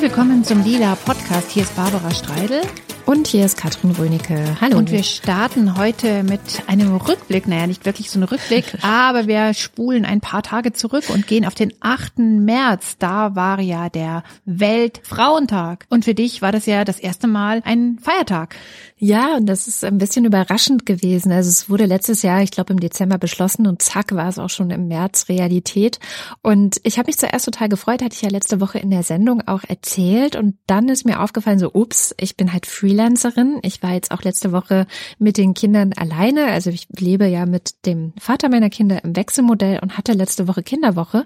Herzlich willkommen zum Lila Podcast. Hier ist Barbara Streidel. Und hier ist Katrin Rönecke. Hallo. Und wir starten heute mit einem Rückblick. Naja, nicht wirklich so ein Rückblick, aber wir spulen ein paar Tage zurück und gehen auf den 8. März. Da war ja der Weltfrauentag. Und für dich war das ja das erste Mal ein Feiertag. Ja, und das ist ein bisschen überraschend gewesen. Also es wurde letztes Jahr, ich glaube im Dezember beschlossen und zack war es auch schon im März Realität. Und ich habe mich zuerst total gefreut, hatte ich ja letzte Woche in der Sendung auch erzählt. Und dann ist mir aufgefallen, so ups, ich bin halt Freelancerin. Ich war jetzt auch letzte Woche mit den Kindern alleine. Also ich lebe ja mit dem Vater meiner Kinder im Wechselmodell und hatte letzte Woche Kinderwoche.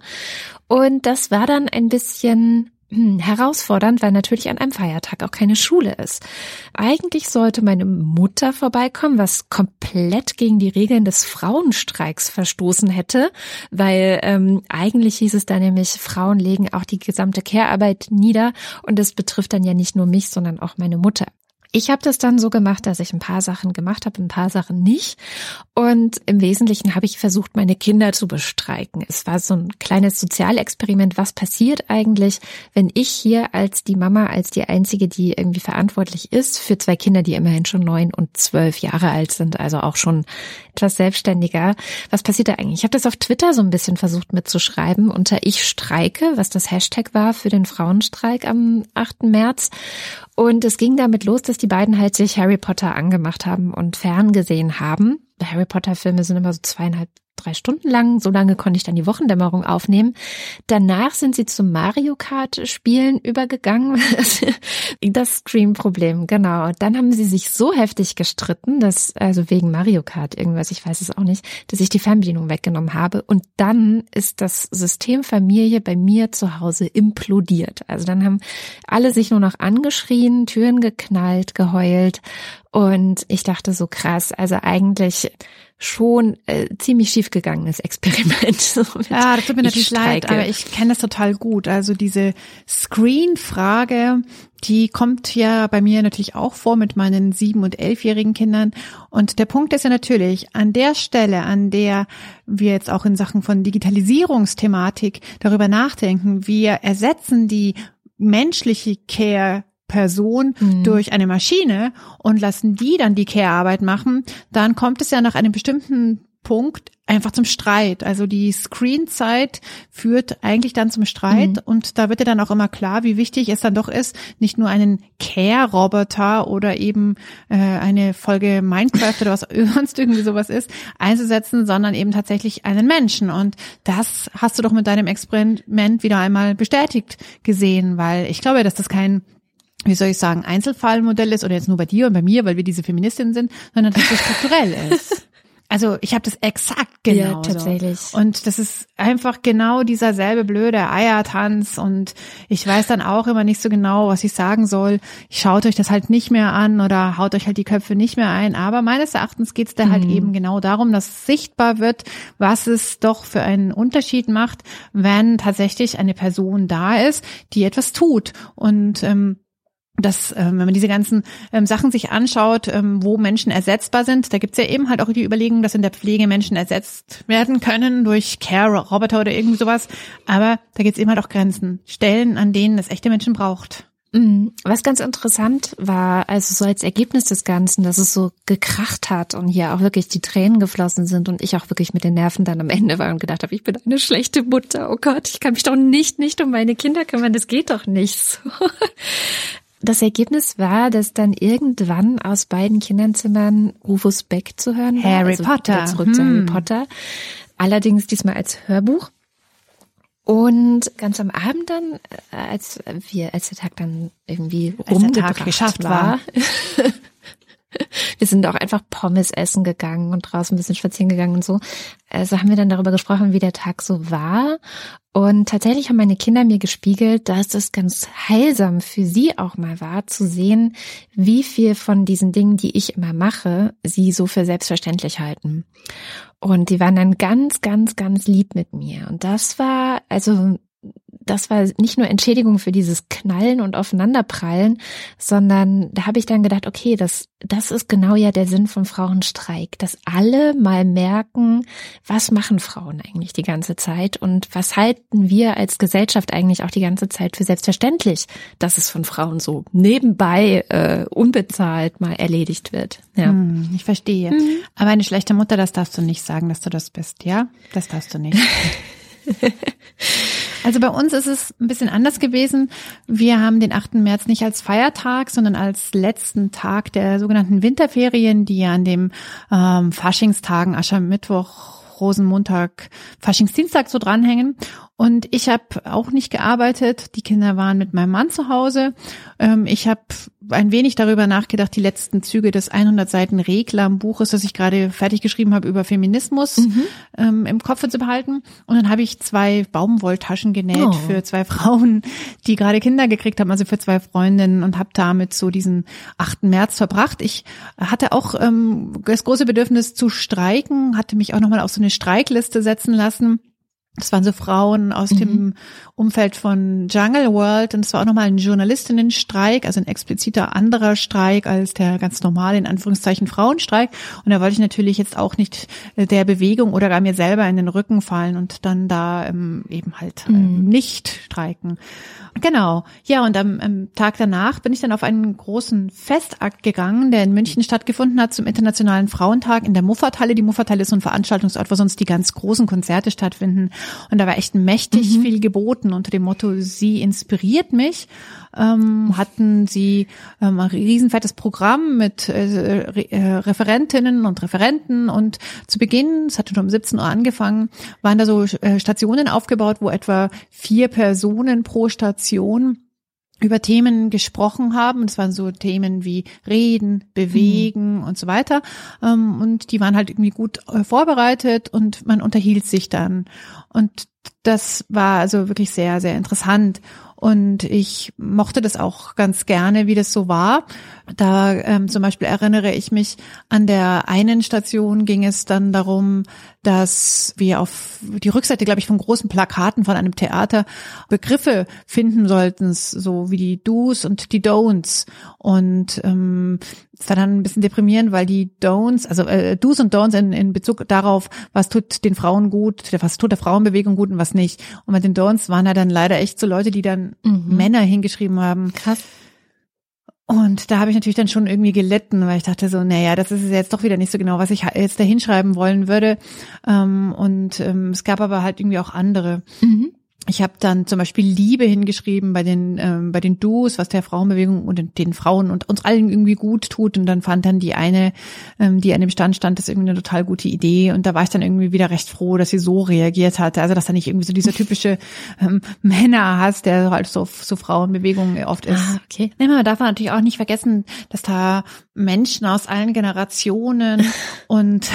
Und das war dann ein bisschen hm, herausfordernd, weil natürlich an einem Feiertag auch keine Schule ist. Eigentlich sollte meine Mutter vorbeikommen, was komplett gegen die Regeln des Frauenstreiks verstoßen hätte, weil ähm, eigentlich hieß es da nämlich, Frauen legen auch die gesamte Care-Arbeit nieder und das betrifft dann ja nicht nur mich, sondern auch meine Mutter. Ich habe das dann so gemacht, dass ich ein paar Sachen gemacht habe, ein paar Sachen nicht. Und im Wesentlichen habe ich versucht, meine Kinder zu bestreiken. Es war so ein kleines Sozialexperiment. Was passiert eigentlich, wenn ich hier als die Mama, als die einzige, die irgendwie verantwortlich ist für zwei Kinder, die immerhin schon neun und zwölf Jahre alt sind, also auch schon etwas selbstständiger. Was passiert da eigentlich? Ich habe das auf Twitter so ein bisschen versucht mitzuschreiben unter Ich streike, was das Hashtag war für den Frauenstreik am 8. März. Und es ging damit los, dass die beiden halt sich Harry Potter angemacht haben und ferngesehen haben. Harry Potter Filme sind immer so zweieinhalb, drei Stunden lang. So lange konnte ich dann die Wochendämmerung aufnehmen. Danach sind sie zum Mario Kart Spielen übergegangen. das Scream-Problem, genau. Dann haben sie sich so heftig gestritten, dass, also wegen Mario Kart irgendwas, ich weiß es auch nicht, dass ich die Fernbedienung weggenommen habe. Und dann ist das System Familie bei mir zu Hause implodiert. Also dann haben alle sich nur noch angeschrien, Türen geknallt, geheult. Und ich dachte so krass, also eigentlich schon äh, ziemlich schiefgegangenes Experiment. So ja, das tut mir natürlich leid, aber ich kenne das total gut. Also diese Screen-Frage, die kommt ja bei mir natürlich auch vor mit meinen sieben- und elfjährigen Kindern. Und der Punkt ist ja natürlich, an der Stelle, an der wir jetzt auch in Sachen von Digitalisierungsthematik darüber nachdenken, wir ersetzen die menschliche Care Person mhm. durch eine Maschine und lassen die dann die Care-Arbeit machen, dann kommt es ja nach einem bestimmten Punkt einfach zum Streit. Also die Screenzeit führt eigentlich dann zum Streit mhm. und da wird ja dann auch immer klar, wie wichtig es dann doch ist, nicht nur einen Care-Roboter oder eben äh, eine Folge Minecraft oder was sonst irgendwie sowas ist, einzusetzen, sondern eben tatsächlich einen Menschen. Und das hast du doch mit deinem Experiment wieder einmal bestätigt gesehen, weil ich glaube, dass das kein wie soll ich sagen, Einzelfallmodell ist oder jetzt nur bei dir und bei mir, weil wir diese Feministinnen sind, sondern dass es strukturell ist. Also ich habe das exakt genau. Ja, tatsächlich. Und das ist einfach genau dieser selbe blöde Eiertanz und ich weiß dann auch immer nicht so genau, was ich sagen soll. Ich schaut euch das halt nicht mehr an oder haut euch halt die Köpfe nicht mehr ein. Aber meines Erachtens geht's da halt mhm. halt eben genau darum, dass sichtbar wird, was es doch für einen Unterschied macht, wenn tatsächlich eine Person da ist, die etwas tut. Und ähm, dass, äh, wenn man diese ganzen ähm, Sachen sich anschaut, ähm, wo Menschen ersetzbar sind, da gibt's ja eben halt auch die Überlegung, dass in der Pflege Menschen ersetzt werden können durch Care-Roboter oder irgendwie sowas. Aber da gibt's eben halt auch Grenzen. Stellen, an denen es echte Menschen braucht. Mhm. Was ganz interessant war, also so als Ergebnis des Ganzen, dass es so gekracht hat und hier auch wirklich die Tränen geflossen sind und ich auch wirklich mit den Nerven dann am Ende war und gedacht habe, ich bin eine schlechte Mutter. Oh Gott, ich kann mich doch nicht, nicht um meine Kinder kümmern. Das geht doch nicht. Das Ergebnis war, dass dann irgendwann aus beiden Kinderzimmern Rufus Beck zu hören war. Harry also Potter. Zurück hm. zu Harry hm. Potter. Allerdings diesmal als Hörbuch. Und ganz am Abend dann, äh, als wir, als der Tag dann irgendwie als rumgebracht Tag geschafft war, war wir sind auch einfach Pommes essen gegangen und draußen ein bisschen spazieren gegangen und so. Also haben wir dann darüber gesprochen, wie der Tag so war. Und tatsächlich haben meine Kinder mir gespiegelt, dass es ganz heilsam für sie auch mal war, zu sehen, wie viel von diesen Dingen, die ich immer mache, sie so für selbstverständlich halten. Und die waren dann ganz, ganz, ganz lieb mit mir. Und das war, also das war nicht nur Entschädigung für dieses Knallen und Aufeinanderprallen, sondern da habe ich dann gedacht, okay, das, das ist genau ja der Sinn vom Frauenstreik, dass alle mal merken, was machen Frauen eigentlich die ganze Zeit und was halten wir als Gesellschaft eigentlich auch die ganze Zeit für selbstverständlich, dass es von Frauen so nebenbei äh, unbezahlt mal erledigt wird. Ja. Hm, ich verstehe. Mhm. Aber eine schlechte Mutter, das darfst du nicht sagen, dass du das bist, ja? Das darfst du nicht. Also bei uns ist es ein bisschen anders gewesen. Wir haben den 8. März nicht als Feiertag, sondern als letzten Tag der sogenannten Winterferien, die an dem ähm, Faschingstagen, Aschermittwoch, Rosenmontag, Faschingsdienstag so dranhängen. Und ich habe auch nicht gearbeitet. Die Kinder waren mit meinem Mann zu Hause. Ähm, ich habe ein wenig darüber nachgedacht, die letzten Züge des 100 Seiten Reklam-Buches, das ich gerade fertig geschrieben habe über Feminismus, mhm. ähm, im Kopf zu behalten. Und dann habe ich zwei Baumwolltaschen genäht oh. für zwei Frauen, die gerade Kinder gekriegt haben, also für zwei Freundinnen und habe damit so diesen 8. März verbracht. Ich hatte auch ähm, das große Bedürfnis zu streiken, hatte mich auch nochmal auf so eine Streikliste setzen lassen das waren so Frauen aus mhm. dem Umfeld von Jungle World und es war auch nochmal ein Journalistinnenstreik, also ein expliziter anderer Streik als der ganz normale, in Anführungszeichen, Frauenstreik. Und da wollte ich natürlich jetzt auch nicht äh, der Bewegung oder gar mir selber in den Rücken fallen und dann da ähm, eben halt ähm, nicht streiken. Genau. Ja, und am, am Tag danach bin ich dann auf einen großen Festakt gegangen, der in München stattgefunden hat zum Internationalen Frauentag in der Muffathalle. Die Muffathalle ist so ein Veranstaltungsort, wo sonst die ganz großen Konzerte stattfinden. Und da war echt mächtig mhm. viel geboten unter dem Motto, sie inspiriert mich. Ähm, hatten sie ähm, ein riesenfettes Programm mit äh, äh, Referentinnen und Referenten und zu Beginn, es hatte schon um 17 Uhr angefangen, waren da so äh, Stationen aufgebaut, wo etwa vier Personen pro Station über Themen gesprochen haben. Das waren so Themen wie Reden, Bewegen mhm. und so weiter. Ähm, und die waren halt irgendwie gut äh, vorbereitet und man unterhielt sich dann. Und das war also wirklich sehr, sehr interessant. Und ich mochte das auch ganz gerne, wie das so war. Da ähm, zum Beispiel erinnere ich mich, an der einen Station ging es dann darum, dass wir auf die Rückseite, glaube ich, von großen Plakaten von einem Theater Begriffe finden sollten, so wie die Do's und die Don'ts. Und ähm, es war dann ein bisschen deprimierend, weil die Don'ts, also äh, Do's und Don'ts in, in Bezug darauf, was tut den Frauen gut, was tut der Frauenbewegung gut und was nicht. Und mit den Don'ts waren da dann leider echt so Leute, die dann mhm. Männer hingeschrieben haben. Krass. Und da habe ich natürlich dann schon irgendwie gelitten, weil ich dachte so, naja, das ist jetzt doch wieder nicht so genau, was ich jetzt da hinschreiben wollen würde. Ähm, und ähm, es gab aber halt irgendwie auch andere. Mhm ich habe dann zum Beispiel Liebe hingeschrieben bei den ähm, bei den Duos, was der Frauenbewegung und den Frauen und uns allen irgendwie gut tut. Und dann fand dann die eine, ähm, die an dem Stand stand, das irgendwie eine total gute Idee. Und da war ich dann irgendwie wieder recht froh, dass sie so reagiert hatte. Also dass da nicht irgendwie so dieser typische ähm, Männerhass, der halt so so Frauenbewegungen oft ist. Ah, okay. Nee, man darf natürlich auch nicht vergessen, dass da Menschen aus allen Generationen und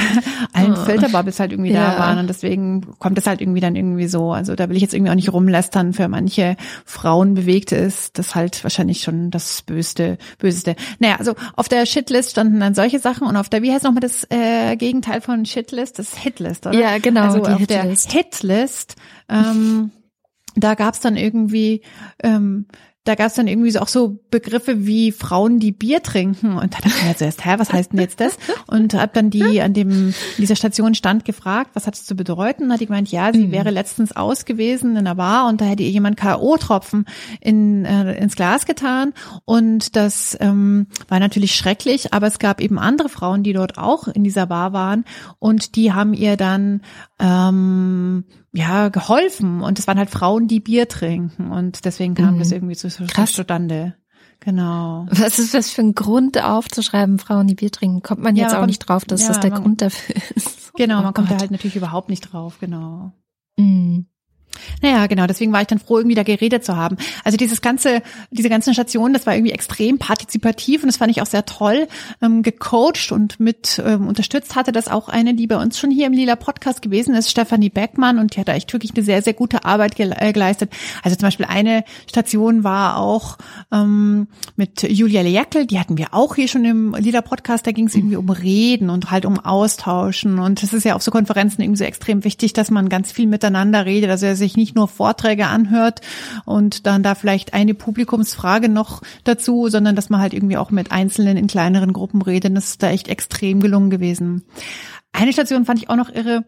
allen oh. Filterbubbles halt irgendwie ja. da waren. Und deswegen kommt es halt irgendwie dann irgendwie so. Also da will ich jetzt irgendwie auch nicht rumlästern. Für manche Frauen bewegt ist das halt wahrscheinlich schon das Böste, Böseste. Naja, also auf der Shitlist standen dann solche Sachen und auf der, wie heißt nochmal das äh, Gegenteil von Shitlist? Das Hitlist, oder? Ja, genau. Also auf Hitlist. der Hitlist, ähm, da gab's dann irgendwie ähm, da gab es dann irgendwie so auch so Begriffe wie Frauen, die Bier trinken. Und da dachte ich mir zuerst, hä, was heißt denn jetzt das? Und habe dann die an dem in dieser Station stand gefragt, was hat es zu bedeuten? Und hat die gemeint, ja, sie mhm. wäre letztens aus gewesen in einer Bar und da hätte ihr jemand K.O.-Tropfen in, äh, ins Glas getan. Und das ähm, war natürlich schrecklich, aber es gab eben andere Frauen, die dort auch in dieser Bar waren und die haben ihr dann ähm, ja geholfen und es waren halt Frauen, die Bier trinken und deswegen kam mhm. das irgendwie zu Krass. zustande. Genau. Was ist das für ein Grund aufzuschreiben, Frauen, die Bier trinken? Kommt man jetzt ja, auch nicht drauf, dass ja, das der man, Grund dafür ist. Genau, man oh kommt da halt natürlich überhaupt nicht drauf, genau. Mhm. Naja, genau, deswegen war ich dann froh, irgendwie da geredet zu haben. Also dieses ganze, diese ganzen Stationen, das war irgendwie extrem partizipativ und das fand ich auch sehr toll. Ähm, gecoacht und mit ähm, unterstützt hatte das auch eine, die bei uns schon hier im Lila Podcast gewesen ist, Stefanie Beckmann, und die hat da echt wirklich eine sehr, sehr gute Arbeit äh, geleistet. Also zum Beispiel eine Station war auch ähm, mit Julia Leckel, die hatten wir auch hier schon im Lila Podcast, da ging es irgendwie um Reden und halt um Austauschen. Und das ist ja auf so Konferenzen irgendwie so extrem wichtig, dass man ganz viel miteinander redet. Also sich nicht nur Vorträge anhört und dann da vielleicht eine Publikumsfrage noch dazu, sondern dass man halt irgendwie auch mit Einzelnen in kleineren Gruppen redet. Das ist da echt extrem gelungen gewesen. Eine Station fand ich auch noch irre.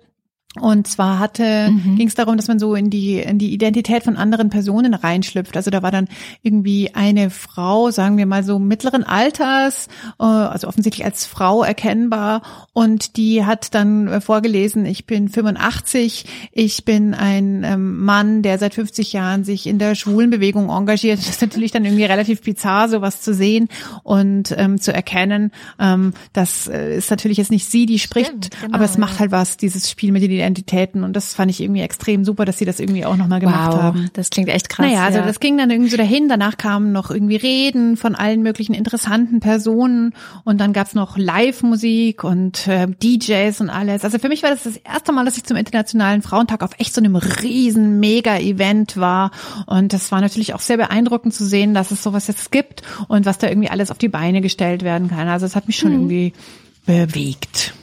Und zwar hatte, mhm. ging es darum, dass man so in die, in die Identität von anderen Personen reinschlüpft. Also da war dann irgendwie eine Frau, sagen wir mal so mittleren Alters, äh, also offensichtlich als Frau erkennbar. Und die hat dann äh, vorgelesen, ich bin 85, ich bin ein ähm, Mann, der seit 50 Jahren sich in der Schwulenbewegung engagiert. Das ist natürlich dann irgendwie relativ bizarr, sowas zu sehen und ähm, zu erkennen. Ähm, das äh, ist natürlich jetzt nicht sie, die spricht, Stimmt, genau, aber es macht halt was, dieses Spiel mit den Identitäten und das fand ich irgendwie extrem super, dass sie das irgendwie auch nochmal gemacht wow, haben. Das klingt echt krass. Naja, also ja. das ging dann irgendwie so dahin. Danach kamen noch irgendwie Reden von allen möglichen interessanten Personen und dann gab's noch Live-Musik und äh, DJs und alles. Also für mich war das das erste Mal, dass ich zum Internationalen Frauentag auf echt so einem riesen Mega-Event war und das war natürlich auch sehr beeindruckend zu sehen, dass es sowas jetzt gibt und was da irgendwie alles auf die Beine gestellt werden kann. Also es hat mich schon mhm. irgendwie bewegt.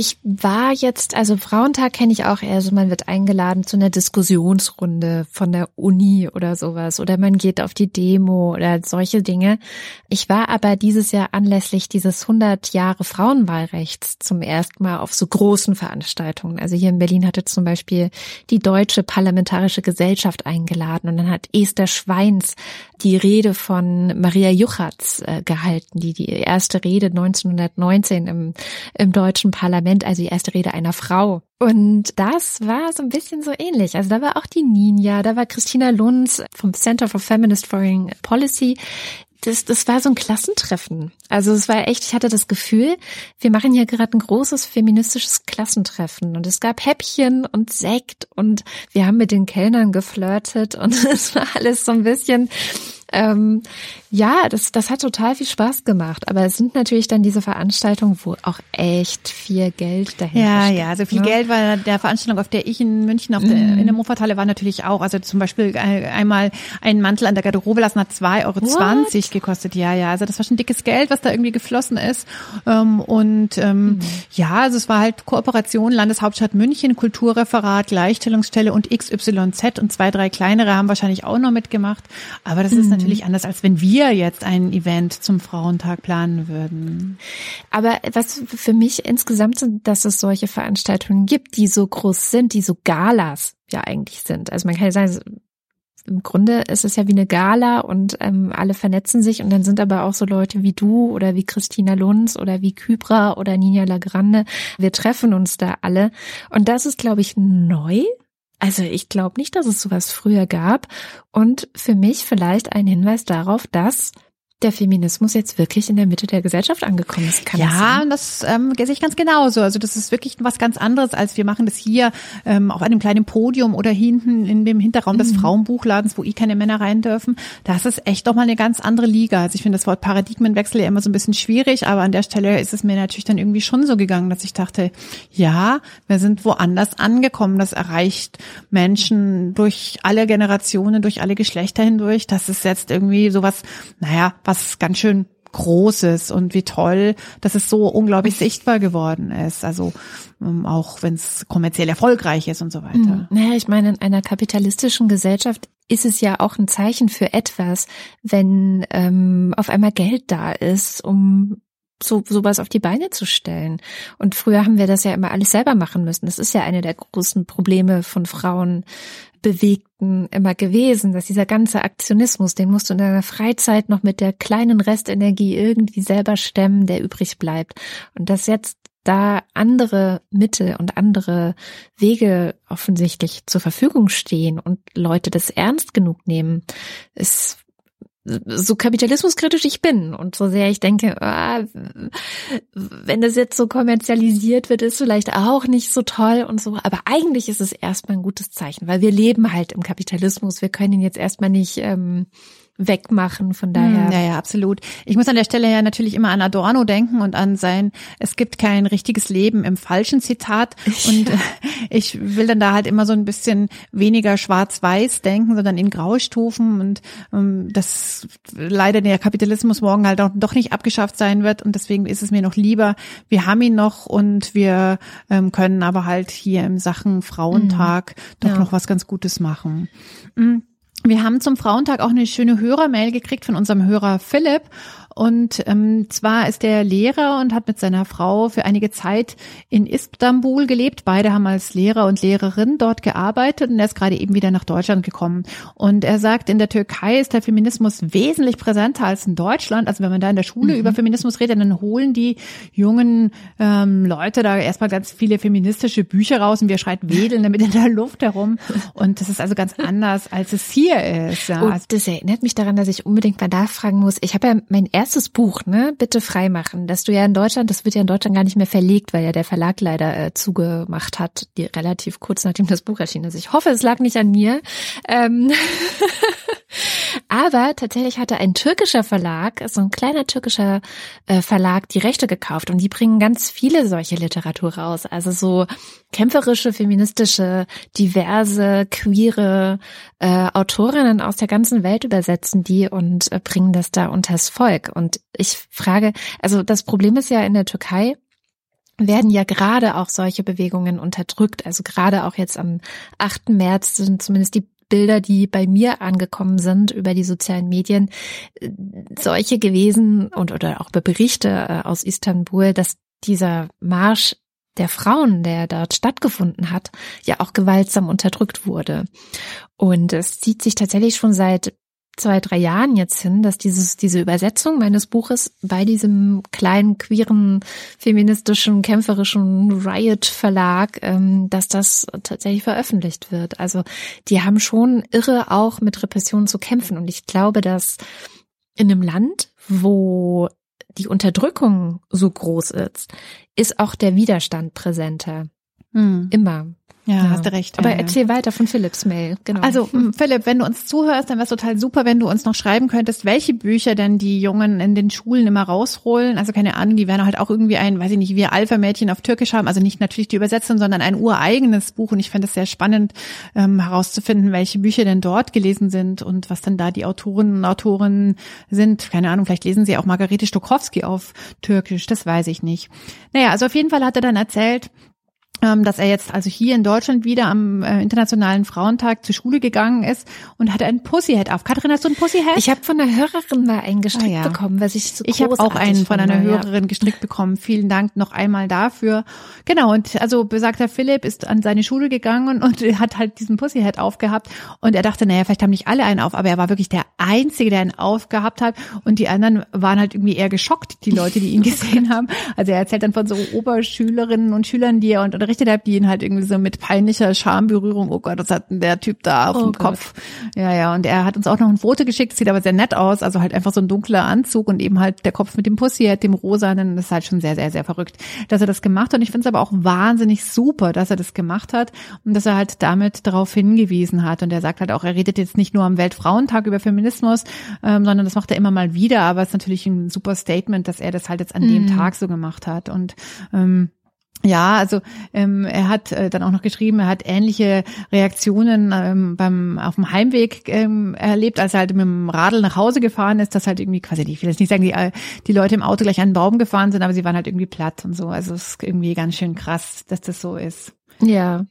Ich war jetzt, also Frauentag kenne ich auch eher so, man wird eingeladen zu einer Diskussionsrunde von der Uni oder sowas oder man geht auf die Demo oder solche Dinge. Ich war aber dieses Jahr anlässlich dieses 100 Jahre Frauenwahlrechts zum ersten Mal auf so großen Veranstaltungen. Also hier in Berlin hatte zum Beispiel die Deutsche Parlamentarische Gesellschaft eingeladen und dann hat Esther Schweins die Rede von Maria Juchatz äh, gehalten, die die erste Rede 1919 im, im Deutschen Parlament also die erste Rede einer Frau. Und das war so ein bisschen so ähnlich. Also da war auch die Ninja, da war Christina Lunz vom Center for Feminist Foreign Policy. Das, das war so ein Klassentreffen. Also es war echt, ich hatte das Gefühl, wir machen hier gerade ein großes feministisches Klassentreffen. Und es gab Häppchen und Sekt und wir haben mit den Kellnern geflirtet und es war alles so ein bisschen ähm, ja, das, das hat total viel Spaß gemacht. Aber es sind natürlich dann diese Veranstaltungen, wo auch echt viel Geld dahinter Ja, steckt, ja, also viel ne? Geld war der Veranstaltung, auf der ich in München auf der, mhm. in der Muffathalle war natürlich auch. Also zum Beispiel einmal einen Mantel an der Garderobe lassen hat 2,20 Euro What? gekostet. Ja, ja, also das war schon dickes Geld, was da irgendwie geflossen ist. Ähm, und ähm, mhm. ja, also es war halt Kooperation, Landeshauptstadt München, Kulturreferat, Gleichstellungsstelle und XYZ und zwei, drei kleinere haben wahrscheinlich auch noch mitgemacht. Aber das ist mhm natürlich anders, als wenn wir jetzt ein Event zum Frauentag planen würden. Aber was für mich insgesamt sind, dass es solche Veranstaltungen gibt, die so groß sind, die so Galas ja eigentlich sind. Also man kann ja sagen, im Grunde ist es ja wie eine Gala und ähm, alle vernetzen sich und dann sind aber auch so Leute wie du oder wie Christina Lunz oder wie Kybra oder Nina Lagrande. Wir treffen uns da alle und das ist, glaube ich, neu also ich glaube nicht, dass es sowas früher gab. Und für mich vielleicht ein Hinweis darauf, dass der Feminismus jetzt wirklich in der Mitte der Gesellschaft angekommen ist. Kann ja, das, das ähm, sehe ich ganz genauso. Also das ist wirklich was ganz anderes, als wir machen das hier ähm, auf einem kleinen Podium oder hinten in dem Hinterraum des mhm. Frauenbuchladens, wo eh keine Männer rein dürfen. Das ist echt doch mal eine ganz andere Liga. Also ich finde das Wort Paradigmenwechsel ja immer so ein bisschen schwierig, aber an der Stelle ist es mir natürlich dann irgendwie schon so gegangen, dass ich dachte, ja, wir sind woanders angekommen. Das erreicht Menschen durch alle Generationen, durch alle Geschlechter hindurch. Das ist jetzt irgendwie sowas, naja, was ganz schön Großes und wie toll, dass es so unglaublich sichtbar geworden ist. Also ähm, auch wenn es kommerziell erfolgreich ist und so weiter. Mhm. Naja, ich meine, in einer kapitalistischen Gesellschaft ist es ja auch ein Zeichen für etwas, wenn ähm, auf einmal Geld da ist, um so sowas auf die Beine zu stellen. Und früher haben wir das ja immer alles selber machen müssen. Das ist ja eine der großen Probleme von Frauen Bewegten immer gewesen, dass dieser ganze Aktionismus, den musst du in deiner Freizeit noch mit der kleinen Restenergie irgendwie selber stemmen, der übrig bleibt. Und dass jetzt da andere Mittel und andere Wege offensichtlich zur Verfügung stehen und Leute das ernst genug nehmen, ist so kapitalismuskritisch ich bin und so sehr ich denke, ah, wenn das jetzt so kommerzialisiert wird, ist vielleicht auch nicht so toll und so. Aber eigentlich ist es erstmal ein gutes Zeichen, weil wir leben halt im Kapitalismus. Wir können ihn jetzt erstmal nicht ähm, wegmachen. Von daher. Hm, ja, ja, absolut. Ich muss an der Stelle ja natürlich immer an Adorno denken und an sein, es gibt kein richtiges Leben im falschen Zitat. Und ja. ich will dann da halt immer so ein bisschen weniger schwarz-weiß denken, sondern in Graustufen und um, ähm, dass leider der Kapitalismus morgen halt auch doch nicht abgeschafft sein wird. Und deswegen ist es mir noch lieber, wir haben ihn noch und wir ähm, können aber halt hier im Sachen Frauentag mhm. doch ja. noch was ganz Gutes machen. Mhm. Wir haben zum Frauentag auch eine schöne Hörermail gekriegt von unserem Hörer Philipp und ähm, zwar ist er Lehrer und hat mit seiner Frau für einige Zeit in Istanbul gelebt. Beide haben als Lehrer und Lehrerin dort gearbeitet und er ist gerade eben wieder nach Deutschland gekommen. Und er sagt, in der Türkei ist der Feminismus wesentlich präsenter als in Deutschland. Also wenn man da in der Schule mhm. über Feminismus redet, dann holen die jungen ähm, Leute da erstmal ganz viele feministische Bücher raus und wir schreit wedeln damit in der Luft herum. Und das ist also ganz anders, als es hier ist. Ja. Und das erinnert mich daran, dass ich unbedingt mal nachfragen muss. Ich habe ja mein erstes Buch, ne, bitte freimachen, dass du ja in Deutschland, das wird ja in Deutschland gar nicht mehr verlegt, weil ja der Verlag leider äh, zugemacht hat, die, relativ kurz nachdem das Buch erschienen ist. Ich hoffe, es lag nicht an mir. Ähm Aber tatsächlich hatte ein türkischer Verlag, so ein kleiner türkischer äh, Verlag, die Rechte gekauft und die bringen ganz viele solche Literatur raus. Also so kämpferische, feministische, diverse, queere äh, Autorinnen aus der ganzen Welt übersetzen die und äh, bringen das da unters Volk. Und ich frage, also das Problem ist ja in der Türkei, werden ja gerade auch solche Bewegungen unterdrückt. Also gerade auch jetzt am 8. März sind zumindest die Bilder, die bei mir angekommen sind über die sozialen Medien, äh, solche gewesen und oder auch Berichte äh, aus Istanbul, dass dieser Marsch der Frauen, der dort stattgefunden hat, ja auch gewaltsam unterdrückt wurde. Und es zieht sich tatsächlich schon seit zwei, drei Jahren jetzt hin, dass dieses, diese Übersetzung meines Buches bei diesem kleinen, queeren, feministischen, kämpferischen Riot Verlag, ähm, dass das tatsächlich veröffentlicht wird. Also die haben schon irre auch mit Repressionen zu kämpfen. Und ich glaube, dass in einem Land, wo die Unterdrückung so groß ist, ist auch der Widerstand präsenter. Hm. Immer. Ja, ja, hast du recht. Aber ja, erzähl ja. weiter von Philips Mail. Genau. Also Philipp, wenn du uns zuhörst, dann wäre es total super, wenn du uns noch schreiben könntest, welche Bücher denn die Jungen in den Schulen immer rausholen. Also keine Ahnung, die werden halt auch irgendwie ein, weiß ich nicht, wie Alpha-Mädchen auf Türkisch haben. Also nicht natürlich die Übersetzung, sondern ein ureigenes Buch. Und ich fände es sehr spannend, ähm, herauszufinden, welche Bücher denn dort gelesen sind und was dann da die Autoren und Autorinnen sind. Keine Ahnung, vielleicht lesen sie auch Margarete Stokowski auf Türkisch. Das weiß ich nicht. Naja, also auf jeden Fall hat er dann erzählt, dass er jetzt also hier in Deutschland wieder am äh, Internationalen Frauentag zur Schule gegangen ist und hatte ein Pussyhead auf. Katrin, hast du ein Pussyhead? Ich habe von einer Hörerin mal einen gestrickt ah, ja. bekommen, was ich so Ich habe auch einen von einer Hörerin ja. gestrickt bekommen. Vielen Dank noch einmal dafür. Genau, und also besagter Philipp ist an seine Schule gegangen und hat halt diesen Pussyhead aufgehabt und er dachte, naja, vielleicht haben nicht alle einen auf, aber er war wirklich der Einzige, der einen aufgehabt hat und die anderen waren halt irgendwie eher geschockt, die Leute, die ihn gesehen haben. Also er erzählt dann von so Oberschülerinnen und Schülern, die er und unterrichtet hat, die ihn halt irgendwie so mit peinlicher Schamberührung, oh Gott, das hat der Typ da auf oh dem Gott. Kopf. Ja, ja, und er hat uns auch noch ein Foto geschickt, sieht aber sehr nett aus, also halt einfach so ein dunkler Anzug und eben halt der Kopf mit dem Pussy, dem rosanen, das ist halt schon sehr, sehr, sehr verrückt, dass er das gemacht hat und ich finde es aber auch wahnsinnig super, dass er das gemacht hat und dass er halt damit darauf hingewiesen hat und er sagt halt auch, er redet jetzt nicht nur am Weltfrauentag über Feminismus, ähm, sondern das macht er immer mal wieder, aber es ist natürlich ein super Statement, dass er das halt jetzt an dem mhm. Tag so gemacht hat und ähm, ja, also ähm, er hat äh, dann auch noch geschrieben, er hat ähnliche Reaktionen ähm, beim auf dem Heimweg ähm, erlebt, als er halt mit dem Radl nach Hause gefahren ist, dass halt irgendwie quasi, ich will jetzt nicht sagen, die, äh, die Leute im Auto gleich an den Baum gefahren sind, aber sie waren halt irgendwie platt und so. Also es ist irgendwie ganz schön krass, dass das so ist. Ja,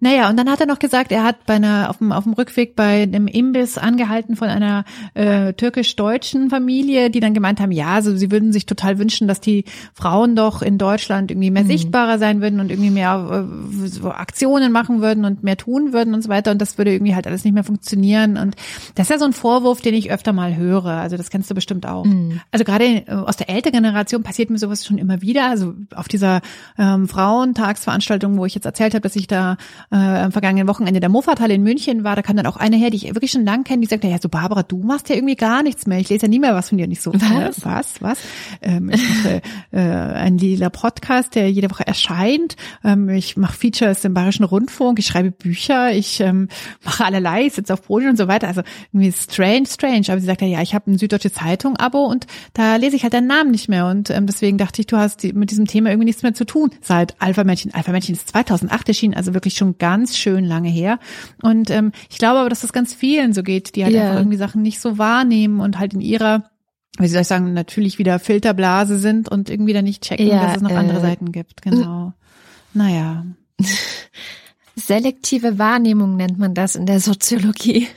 naja, und dann hat er noch gesagt, er hat bei einer, auf dem, auf dem Rückweg bei einem Imbiss angehalten von einer äh, türkisch-deutschen Familie, die dann gemeint haben, ja, also sie würden sich total wünschen, dass die Frauen doch in Deutschland irgendwie mehr mhm. sichtbarer sein würden und irgendwie mehr äh, so Aktionen machen würden und mehr tun würden und so weiter. Und das würde irgendwie halt alles nicht mehr funktionieren. Und das ist ja so ein Vorwurf, den ich öfter mal höre. Also das kennst du bestimmt auch. Mhm. Also gerade äh, aus der älteren Generation passiert mir sowas schon immer wieder. Also auf dieser ähm, Frauentagsveranstaltung, wo ich jetzt erzählt habe, dass ich da äh, am vergangenen Wochenende der Moffathalle in München war, da kam dann auch eine her, die ich wirklich schon lang kenne, die sagte, ja, so Barbara, du machst ja irgendwie gar nichts mehr. Ich lese ja nie mehr was von dir. Nicht so, was? Was, was? Ähm, ich mache äh, einen lila Podcast, der jede Woche erscheint. Ähm, ich mache Features im Bayerischen Rundfunk, ich schreibe Bücher, ich ähm, mache allerlei, sitze auf Boden und so weiter. Also irgendwie strange, strange. Aber sie sagte, ja, ich habe ein Süddeutsche Zeitung-Abo und da lese ich halt deinen Namen nicht mehr. Und ähm, deswegen dachte ich, du hast die, mit diesem Thema irgendwie nichts mehr zu tun. Seit Alpha Männchen. Alpha Männchen ist 2008 erschienen, also wirklich schon ganz schön lange her. Und ähm, ich glaube aber, dass das ganz vielen so geht, die halt yeah. einfach irgendwie Sachen nicht so wahrnehmen und halt in ihrer wie soll ich sagen, natürlich wieder Filterblase sind und irgendwie dann nicht checken, ja, dass es noch äh, andere Seiten gibt. Genau. Naja. Selektive Wahrnehmung nennt man das in der Soziologie.